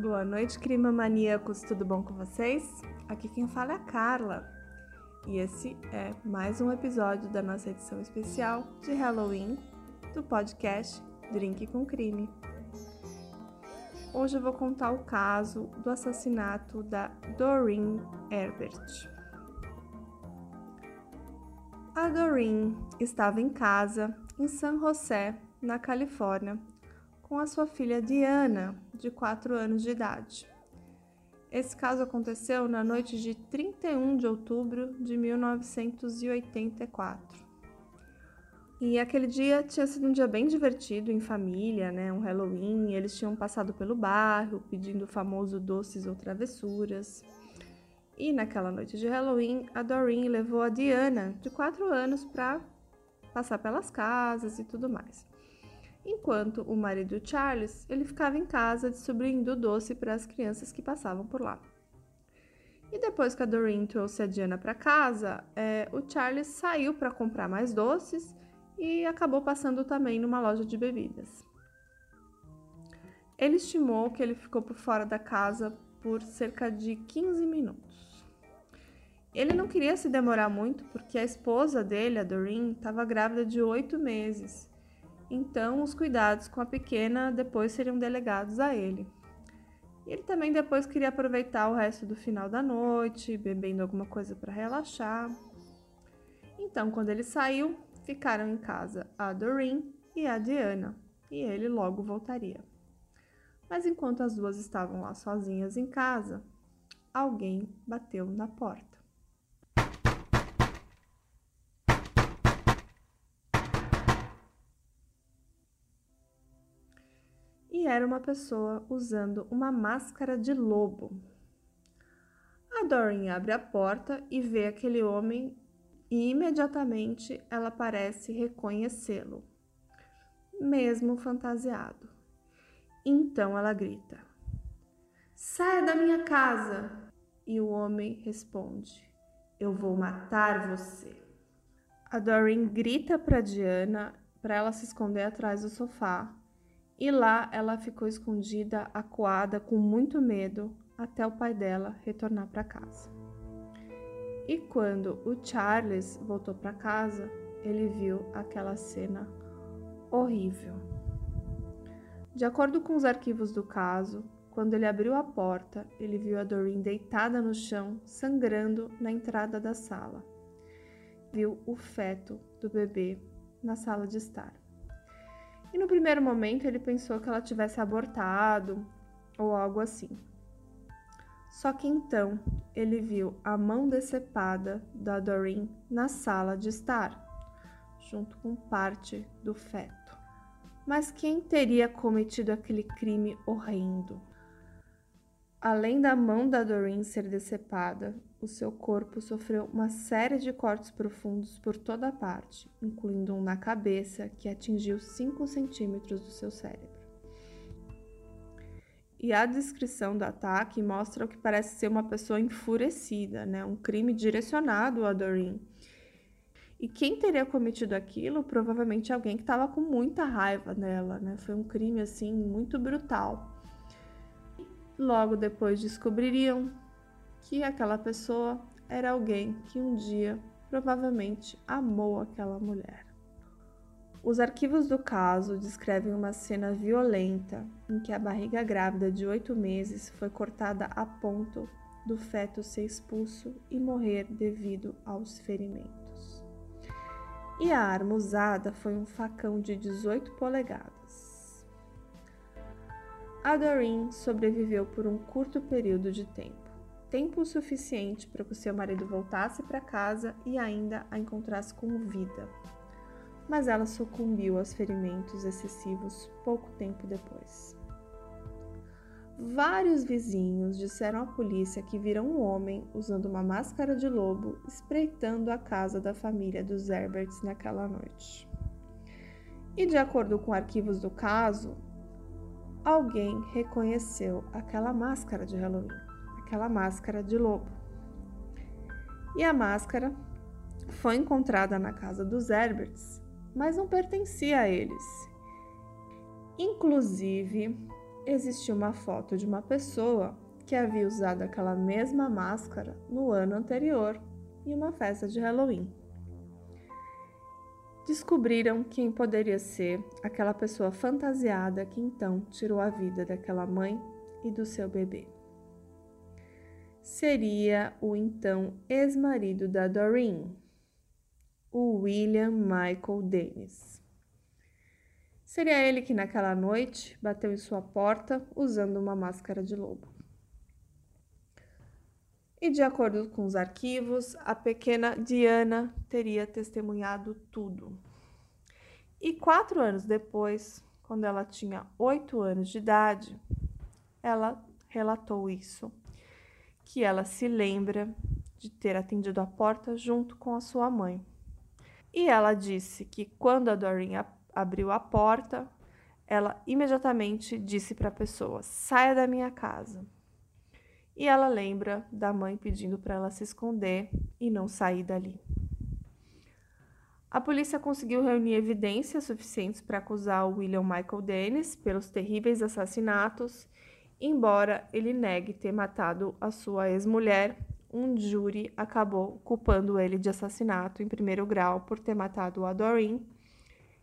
Boa noite, crima maníacos, tudo bom com vocês? Aqui quem fala é a Carla. E esse é mais um episódio da nossa edição especial de Halloween do podcast Drink com Crime. Hoje eu vou contar o caso do assassinato da Doreen Herbert. A Doreen estava em casa em San José, na Califórnia, com a sua filha Diana, de 4 anos de idade. Esse caso aconteceu na noite de 31 de outubro de 1984. E aquele dia tinha sido um dia bem divertido em família, né? Um Halloween. Eles tinham passado pelo bairro pedindo o famoso doces ou travessuras. E naquela noite de Halloween, a Doreen levou a Diana, de 4 anos, para passar pelas casas e tudo mais enquanto o marido Charles ele ficava em casa distribuindo doce para as crianças que passavam por lá. E depois que a Doreen trouxe a Diana para casa, é, o Charles saiu para comprar mais doces e acabou passando também numa loja de bebidas. Ele estimou que ele ficou por fora da casa por cerca de 15 minutos. Ele não queria se demorar muito porque a esposa dele, a Doreen, estava grávida de oito meses então os cuidados com a pequena depois seriam delegados a ele. Ele também depois queria aproveitar o resto do final da noite, bebendo alguma coisa para relaxar. Então, quando ele saiu, ficaram em casa a Doreen e a Diana, e ele logo voltaria. Mas enquanto as duas estavam lá sozinhas em casa, alguém bateu na porta. Era uma pessoa usando uma máscara de lobo. A Doreen abre a porta e vê aquele homem e imediatamente ela parece reconhecê-lo, mesmo fantasiado. Então ela grita: Saia da minha casa! E o homem responde: Eu vou matar você. A Doreen grita para Diana para ela se esconder atrás do sofá e lá ela ficou escondida, acuada, com muito medo, até o pai dela retornar para casa. E quando o Charles voltou para casa, ele viu aquela cena horrível. De acordo com os arquivos do caso, quando ele abriu a porta, ele viu a Doreen deitada no chão, sangrando na entrada da sala. Viu o feto do bebê na sala de estar. E no primeiro momento ele pensou que ela tivesse abortado ou algo assim. Só que então ele viu a mão decepada da Doreen na sala de estar, junto com parte do feto. Mas quem teria cometido aquele crime horrendo? Além da mão da Doreen ser decepada, o seu corpo sofreu uma série de cortes profundos por toda a parte, incluindo um na cabeça que atingiu 5 centímetros do seu cérebro. E a descrição do ataque mostra o que parece ser uma pessoa enfurecida, né? um crime direcionado a Doreen. E quem teria cometido aquilo? Provavelmente alguém que estava com muita raiva dela, né? Foi um crime assim muito brutal. Logo depois descobririam que aquela pessoa era alguém que um dia provavelmente amou aquela mulher. Os arquivos do caso descrevem uma cena violenta em que a barriga grávida de oito meses foi cortada a ponto do feto ser expulso e morrer devido aos ferimentos. E a arma usada foi um facão de 18 polegadas. A Doreen sobreviveu por um curto período de tempo, tempo suficiente para que seu marido voltasse para casa e ainda a encontrasse com vida. Mas ela sucumbiu aos ferimentos excessivos pouco tempo depois. Vários vizinhos disseram à polícia que viram um homem usando uma máscara de lobo espreitando a casa da família dos Herberts naquela noite. E de acordo com arquivos do caso, alguém reconheceu aquela máscara de Halloween, aquela máscara de lobo. E a máscara foi encontrada na casa dos Herberts, mas não pertencia a eles. Inclusive, existia uma foto de uma pessoa que havia usado aquela mesma máscara no ano anterior em uma festa de Halloween. Descobriram quem poderia ser aquela pessoa fantasiada que então tirou a vida daquela mãe e do seu bebê. Seria o então ex-marido da Doreen, o William Michael Dennis. Seria ele que naquela noite bateu em sua porta usando uma máscara de lobo. E de acordo com os arquivos, a pequena Diana teria testemunhado tudo. E quatro anos depois, quando ela tinha oito anos de idade, ela relatou isso, que ela se lembra de ter atendido a porta junto com a sua mãe. E ela disse que quando a Doreen abriu a porta, ela imediatamente disse para a pessoa: saia da minha casa e ela lembra da mãe pedindo para ela se esconder e não sair dali. A polícia conseguiu reunir evidências suficientes para acusar o William Michael Dennis pelos terríveis assassinatos, embora ele negue ter matado a sua ex-mulher. Um júri acabou culpando ele de assassinato em primeiro grau por ter matado a Doreen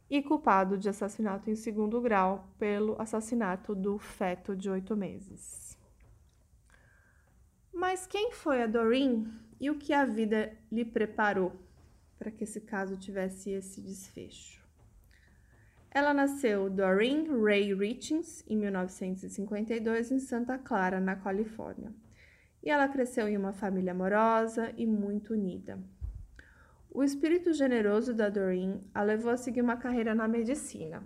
e culpado de assassinato em segundo grau pelo assassinato do feto de oito meses. Mas quem foi a Doreen e o que a vida lhe preparou para que esse caso tivesse esse desfecho? Ela nasceu Doreen Ray Richings em 1952 em Santa Clara, na Califórnia. E ela cresceu em uma família amorosa e muito unida. O espírito generoso da Doreen a levou a seguir uma carreira na medicina,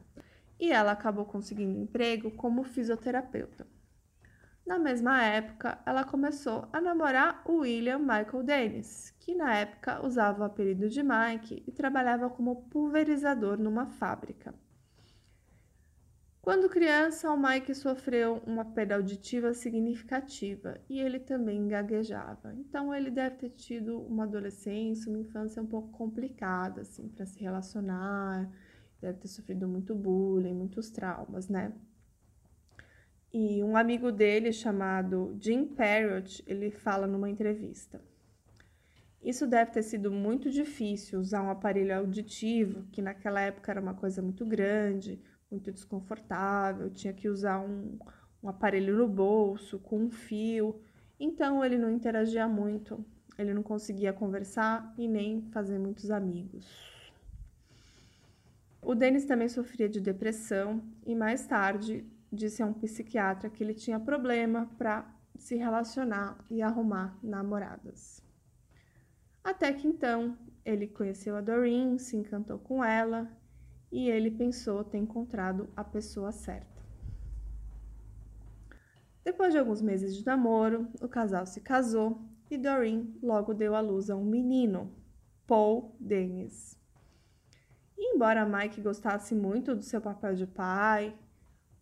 e ela acabou conseguindo emprego como fisioterapeuta. Na mesma época, ela começou a namorar o William Michael Dennis, que na época usava o apelido de Mike e trabalhava como pulverizador numa fábrica. Quando criança, o Mike sofreu uma perda auditiva significativa e ele também gaguejava. Então, ele deve ter tido uma adolescência, uma infância um pouco complicada, assim, para se relacionar, deve ter sofrido muito bullying, muitos traumas, né? E um amigo dele, chamado Jim Parrott, ele fala numa entrevista. Isso deve ter sido muito difícil usar um aparelho auditivo, que naquela época era uma coisa muito grande, muito desconfortável, tinha que usar um, um aparelho no bolso, com um fio. Então ele não interagia muito, ele não conseguia conversar e nem fazer muitos amigos. O Dennis também sofria de depressão e mais tarde disse a um psiquiatra que ele tinha problema para se relacionar e arrumar namoradas. Até que então ele conheceu a Doreen, se encantou com ela e ele pensou ter encontrado a pessoa certa. Depois de alguns meses de namoro, o casal se casou e Doreen logo deu à luz a um menino, Paul Dennis. E embora Mike gostasse muito do seu papel de pai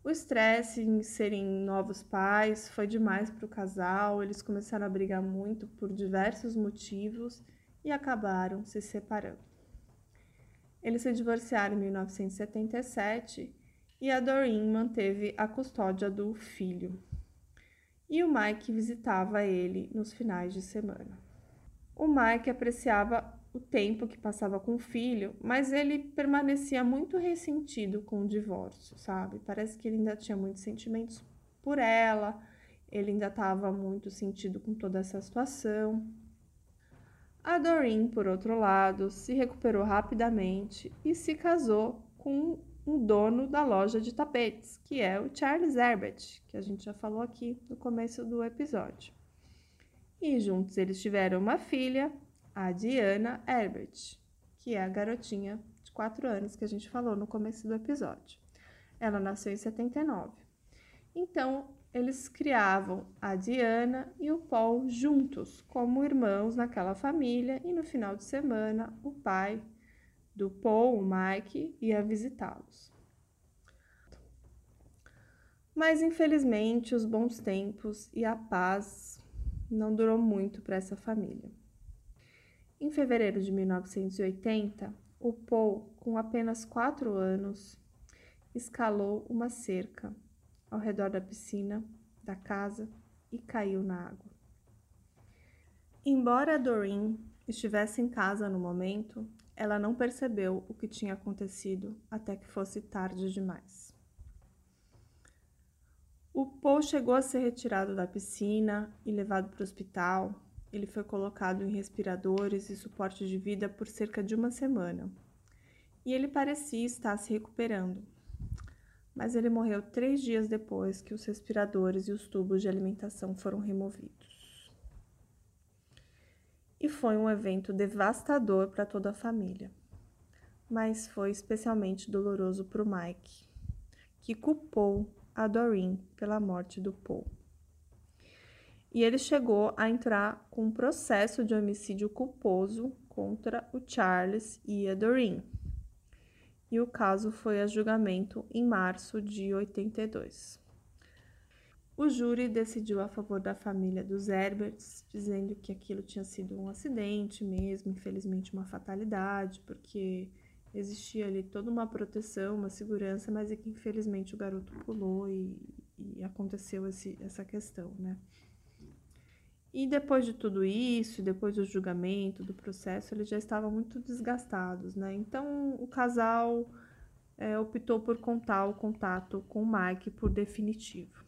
o estresse em serem novos pais foi demais para o casal, eles começaram a brigar muito por diversos motivos e acabaram se separando. Eles se divorciaram em 1977 e a Doreen manteve a custódia do filho. E o Mike visitava ele nos finais de semana. O Mike apreciava o tempo que passava com o filho, mas ele permanecia muito ressentido com o divórcio, sabe? Parece que ele ainda tinha muitos sentimentos por ela, ele ainda estava muito sentido com toda essa situação. A Doreen, por outro lado, se recuperou rapidamente e se casou com um dono da loja de tapetes, que é o Charles Herbert, que a gente já falou aqui no começo do episódio. E juntos eles tiveram uma filha, a Diana Herbert, que é a garotinha de 4 anos que a gente falou no começo do episódio. Ela nasceu em 79. Então, eles criavam a Diana e o Paul juntos, como irmãos naquela família, e no final de semana o pai do Paul, o Mike, ia visitá-los. Mas infelizmente os bons tempos e a paz não durou muito para essa família. Em fevereiro de 1980, o Paul, com apenas quatro anos, escalou uma cerca ao redor da piscina da casa e caiu na água. Embora Doreen estivesse em casa no momento, ela não percebeu o que tinha acontecido até que fosse tarde demais. O Paul chegou a ser retirado da piscina e levado para o hospital. Ele foi colocado em respiradores e suporte de vida por cerca de uma semana. E ele parecia estar se recuperando. Mas ele morreu três dias depois que os respiradores e os tubos de alimentação foram removidos. E foi um evento devastador para toda a família. Mas foi especialmente doloroso para o Mike, que culpou a Doreen pela morte do Paul. E ele chegou a entrar com um processo de homicídio culposo contra o Charles e a Doreen. E o caso foi a julgamento em março de 82. O júri decidiu a favor da família dos Herberts, dizendo que aquilo tinha sido um acidente mesmo, infelizmente uma fatalidade, porque existia ali toda uma proteção, uma segurança, mas é que infelizmente o garoto pulou e, e aconteceu esse, essa questão, né? E depois de tudo isso, depois do julgamento, do processo, eles já estavam muito desgastados, né? Então o casal é, optou por contar o contato com o Mike por definitivo.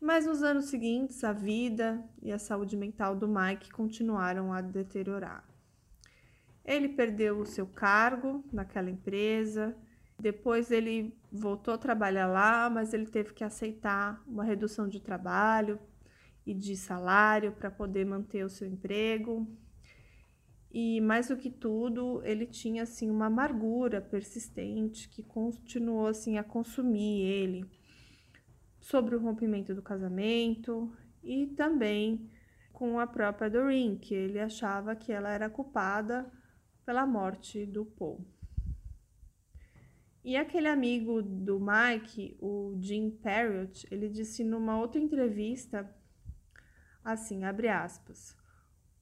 Mas nos anos seguintes, a vida e a saúde mental do Mike continuaram a deteriorar. Ele perdeu o seu cargo naquela empresa, depois ele voltou a trabalhar lá, mas ele teve que aceitar uma redução de trabalho e de salário para poder manter o seu emprego. E mais do que tudo, ele tinha assim uma amargura persistente que continuou assim a consumir ele sobre o rompimento do casamento e também com a própria Doreen, que ele achava que ela era culpada pela morte do Paul. E aquele amigo do Mike, o Jim Parrott, ele disse numa outra entrevista assim, abre aspas.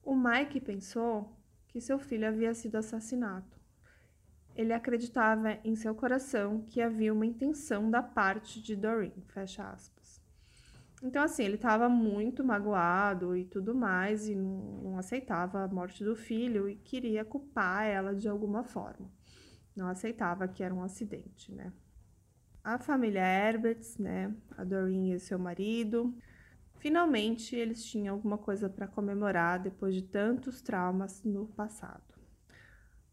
O Mike pensou que seu filho havia sido assassinado. Ele acreditava em seu coração que havia uma intenção da parte de Doreen, fecha aspas. Então, assim, ele estava muito magoado e tudo mais, e não, aceitava a morte do filho e queria culpar ela de alguma forma. Não aceitava que era um acidente, né? A família Herberts, né? A Doreen e seu marido. Finalmente, eles tinham alguma coisa para comemorar depois de tantos traumas no passado.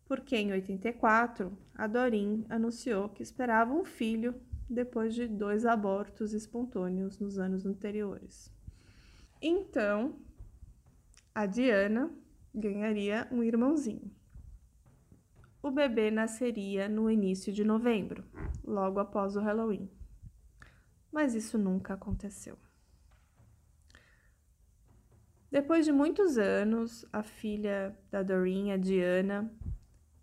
Porque em 84, a Doreen anunciou que esperava um filho depois de dois abortos espontâneos nos anos anteriores. Então, a Diana ganharia um irmãozinho. O bebê nasceria no início de novembro, logo após o Halloween. Mas isso nunca aconteceu. Depois de muitos anos, a filha da Doreen, a Diana,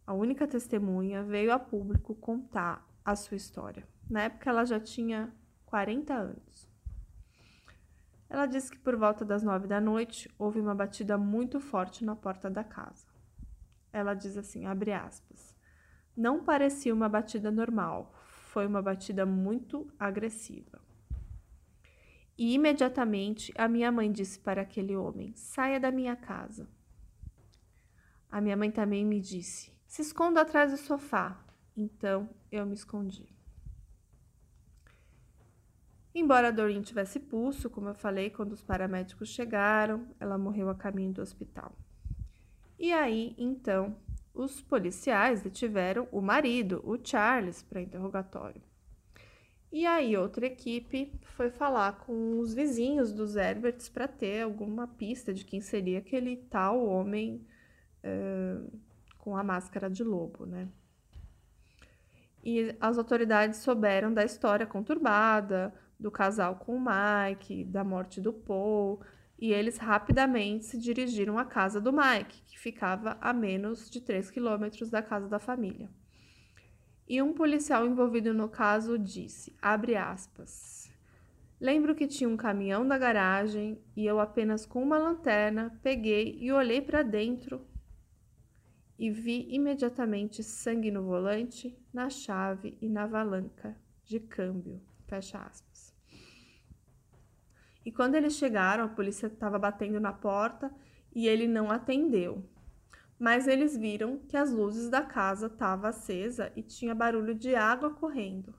a única testemunha, veio a público contar a sua história. Na época, ela já tinha 40 anos. Ela disse que por volta das nove da noite houve uma batida muito forte na porta da casa. Ela diz assim, abre aspas, não parecia uma batida normal, foi uma batida muito agressiva. E imediatamente a minha mãe disse para aquele homem: saia da minha casa. A minha mãe também me disse: se esconda atrás do sofá. Então eu me escondi. Embora Doreen tivesse pulso, como eu falei, quando os paramédicos chegaram, ela morreu a caminho do hospital. E aí, então, os policiais detiveram o marido, o Charles, para interrogatório. E aí, outra equipe foi falar com os vizinhos dos Herberts para ter alguma pista de quem seria aquele tal homem com a máscara de lobo, né? E as autoridades souberam da história conturbada, do casal com o Mike, da morte do Paul, e eles rapidamente se dirigiram à casa do Mike, que ficava a menos de 3 quilômetros da casa da família. E um policial envolvido no caso disse, abre aspas, Lembro que tinha um caminhão da garagem e eu apenas com uma lanterna peguei e olhei para dentro e vi imediatamente sangue no volante, na chave e na valanca de câmbio. Fecha aspas. E quando eles chegaram, a polícia estava batendo na porta e ele não atendeu. Mas eles viram que as luzes da casa estavam acesa e tinha barulho de água correndo.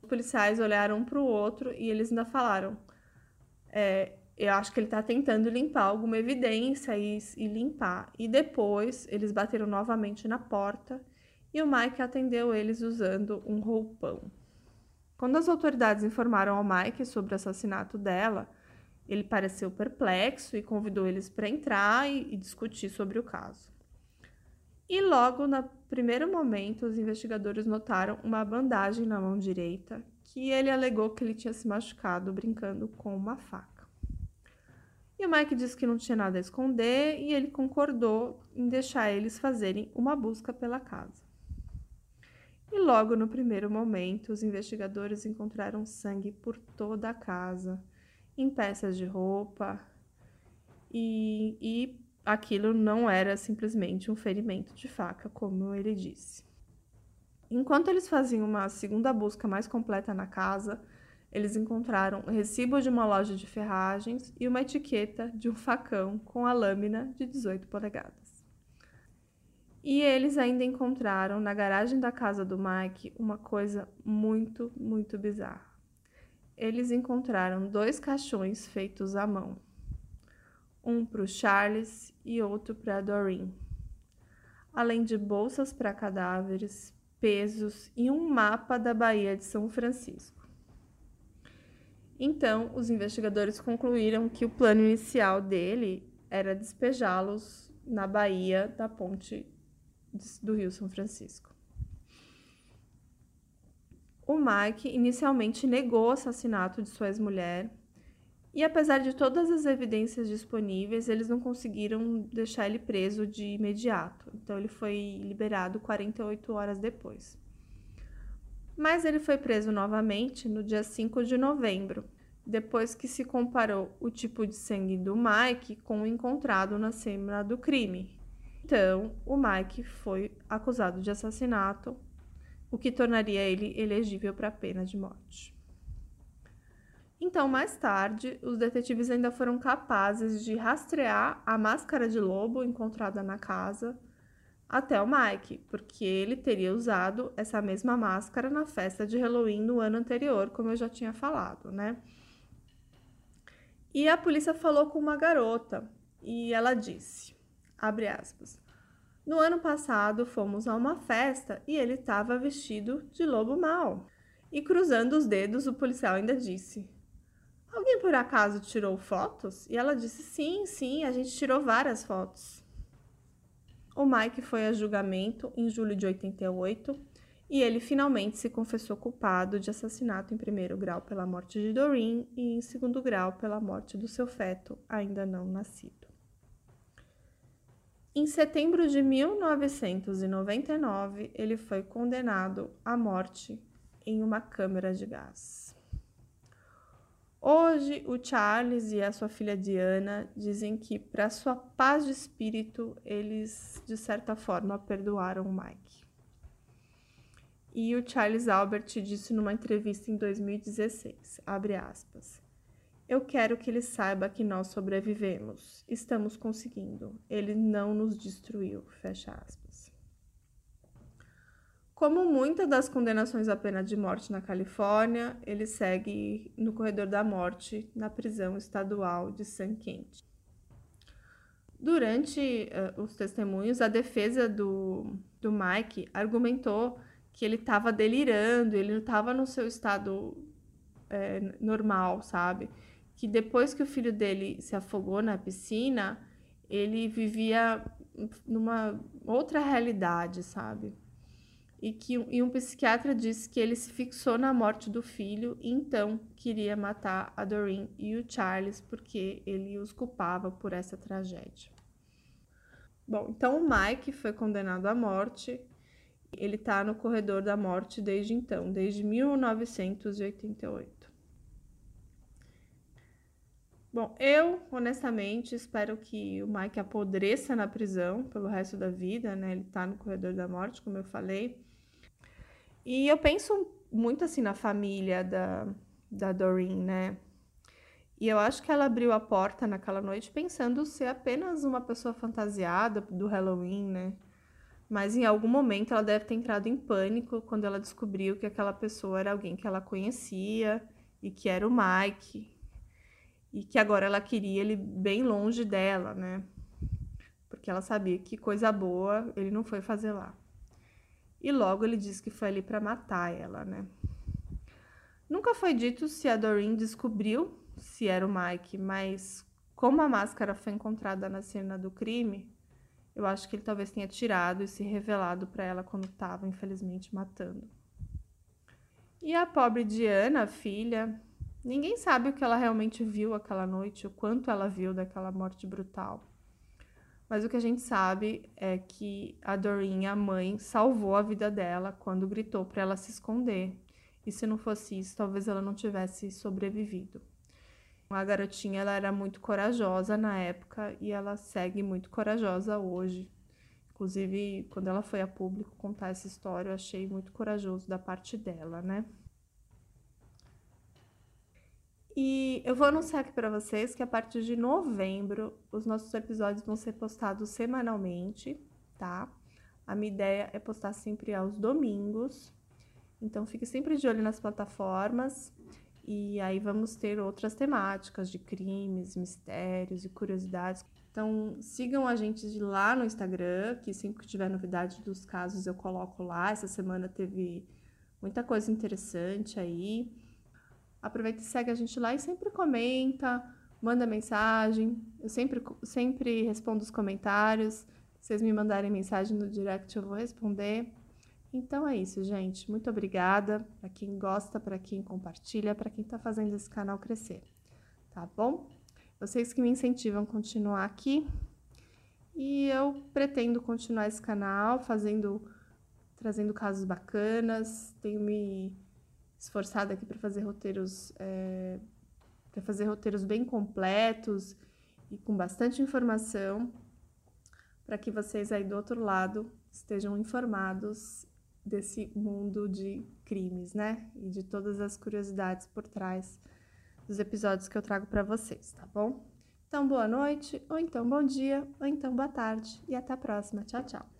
Os policiais olharam um para o outro e eles ainda falaram: é, eu acho que ele está tentando limpar alguma evidência e, e, limpar. E depois eles bateram novamente na porta e o Mike atendeu eles usando um roupão. Quando as autoridades informaram ao Mike sobre o assassinato dela, ele pareceu perplexo e convidou eles para entrar e, e discutir sobre o caso. E logo no primeiro momento, os investigadores notaram uma bandagem na mão direita que ele alegou que ele tinha se machucado brincando com uma faca. E o Mike disse que não tinha nada a esconder e ele concordou em deixar eles fazerem uma busca pela casa. E logo no primeiro momento, os investigadores encontraram sangue por toda a casa, em peças de roupa, e, e aquilo não era simplesmente um ferimento de faca, como ele disse. Enquanto eles faziam uma segunda busca mais completa na casa, eles encontraram o recibo de uma loja de ferragens e uma etiqueta de um facão com a lâmina de 18 polegadas. E eles ainda encontraram na garagem da casa do Mike uma coisa muito, muito bizarra. Eles encontraram dois caixões feitos à mão, um para o Charles e outro para a Doreen, além de bolsas para cadáveres, pesos e um mapa da Baía de São Francisco. Então, os investigadores concluíram que o plano inicial dele era despejá-los na baía da ponte do Rio São Francisco. O Mike inicialmente negou o assassinato de sua ex-mulher e, apesar de todas as evidências disponíveis, eles não conseguiram deixar ele preso de imediato. Então, ele foi liberado 48 horas depois mas ele foi preso novamente no dia 5 de novembro, depois que se comparou o tipo de sangue do Mike com o encontrado na cena do crime. Então, o Mike foi acusado de assassinato, o que tornaria ele elegível para a pena de morte. Então, mais tarde, os detetives ainda foram capazes de rastrear a máscara de lobo encontrada na casa até o Mike, porque ele teria usado essa mesma máscara na festa de Halloween no ano anterior, como eu já tinha falado, né? E a polícia falou com uma garota e ela disse, abre aspas, no ano passado fomos a uma festa e ele estava vestido de lobo mau. E cruzando os dedos, o policial ainda disse: Alguém por acaso tirou fotos? E ela disse: Sim, sim, a gente tirou várias fotos. O Mike foi a julgamento em julho de 88 e ele finalmente se confessou culpado de assassinato em primeiro grau pela morte de Doreen e em segundo grau pela morte do seu feto ainda não nascido. Em setembro de 1999, ele foi condenado à morte em uma câmara de gás. Hoje, o Charles e a sua filha Diana dizem que, para sua paz de espírito, eles, de certa forma, perdoaram o Mike. E o Charles Albert disse numa entrevista em 2016, abre aspas, Eu quero que ele saiba que nós sobrevivemos. Estamos conseguindo. Ele não nos destruiu, fecha aspas. Como muitas das condenações à pena de morte na Califórnia, ele segue no corredor da morte na prisão estadual de San Quentin. Durante uh, os testemunhos, a defesa do, do Mike argumentou que ele estava delirando, ele não estava no seu estado é, normal, sabe? Que depois que o filho dele se afogou na piscina, ele vivia numa outra realidade, sabe? e que e um psiquiatra disse que ele se fixou na morte do filho e então queria matar a Doreen e o Charles porque ele os culpava por essa tragédia. Bom, então o Mike foi condenado à morte. Ele está no corredor da morte desde então, desde 1988. Bom, eu honestamente espero que o Mike apodreça na prisão pelo resto da vida, né? Ele está no corredor da morte, como eu falei. E eu penso muito assim na família da, da Doreen, né? E eu acho que ela abriu a porta naquela noite pensando ser apenas uma pessoa fantasiada do Halloween, né? Mas em algum momento ela deve ter entrado em pânico quando ela descobriu que aquela pessoa era alguém que ela conhecia e que era o Mike. E que agora ela queria ele bem longe dela, né? Porque ela sabia que coisa boa ele não foi fazer lá. E logo ele disse que foi ali para matar ela, né? Nunca foi dito se a Doreen descobriu se era o Mike, mas como a máscara foi encontrada na cena do crime, eu acho que ele talvez tenha tirado e se revelado para ela quando estava, infelizmente, matando. E a pobre Diana, filha, ninguém sabe o que ela realmente viu aquela noite, o quanto ela viu daquela morte brutal. Mas o que a gente sabe é que a Doreen, a mãe, salvou a vida dela quando gritou para ela se esconder. E se não fosse isso, talvez ela não tivesse sobrevivido. A garotinha ela era muito corajosa na época e ela segue muito corajosa hoje. Inclusive, quando ela foi a público contar essa história, eu achei muito corajoso da parte dela, né? E eu vou anunciar aqui para vocês que a partir de novembro os nossos episódios vão ser postados semanalmente, tá? A minha ideia é postar sempre aos domingos. Então fique sempre de olho nas plataformas. E aí vamos ter outras temáticas de crimes, mistérios e curiosidades. Então sigam a gente lá no Instagram, que sempre que tiver novidade dos casos eu coloco lá. Essa semana teve muita coisa interessante aí. Aproveita e segue a gente lá e sempre comenta, manda mensagem. Eu sempre, sempre respondo os comentários. Se vocês me mandarem mensagem no direct, eu vou responder. Então é isso, gente. Muito obrigada para quem gosta, para quem compartilha, para quem está fazendo esse canal crescer. Tá bom? Vocês que me incentivam a continuar aqui. E eu pretendo continuar esse canal fazendo trazendo casos bacanas. Tenho me esforçado aqui para fazer roteiros é, para fazer roteiros bem completos e com bastante informação para que vocês aí do outro lado estejam informados desse mundo de crimes, né? E de todas as curiosidades por trás dos episódios que eu trago para vocês, tá bom? Então, boa noite, ou então bom dia, ou então boa tarde, e até a próxima. Tchau, tchau.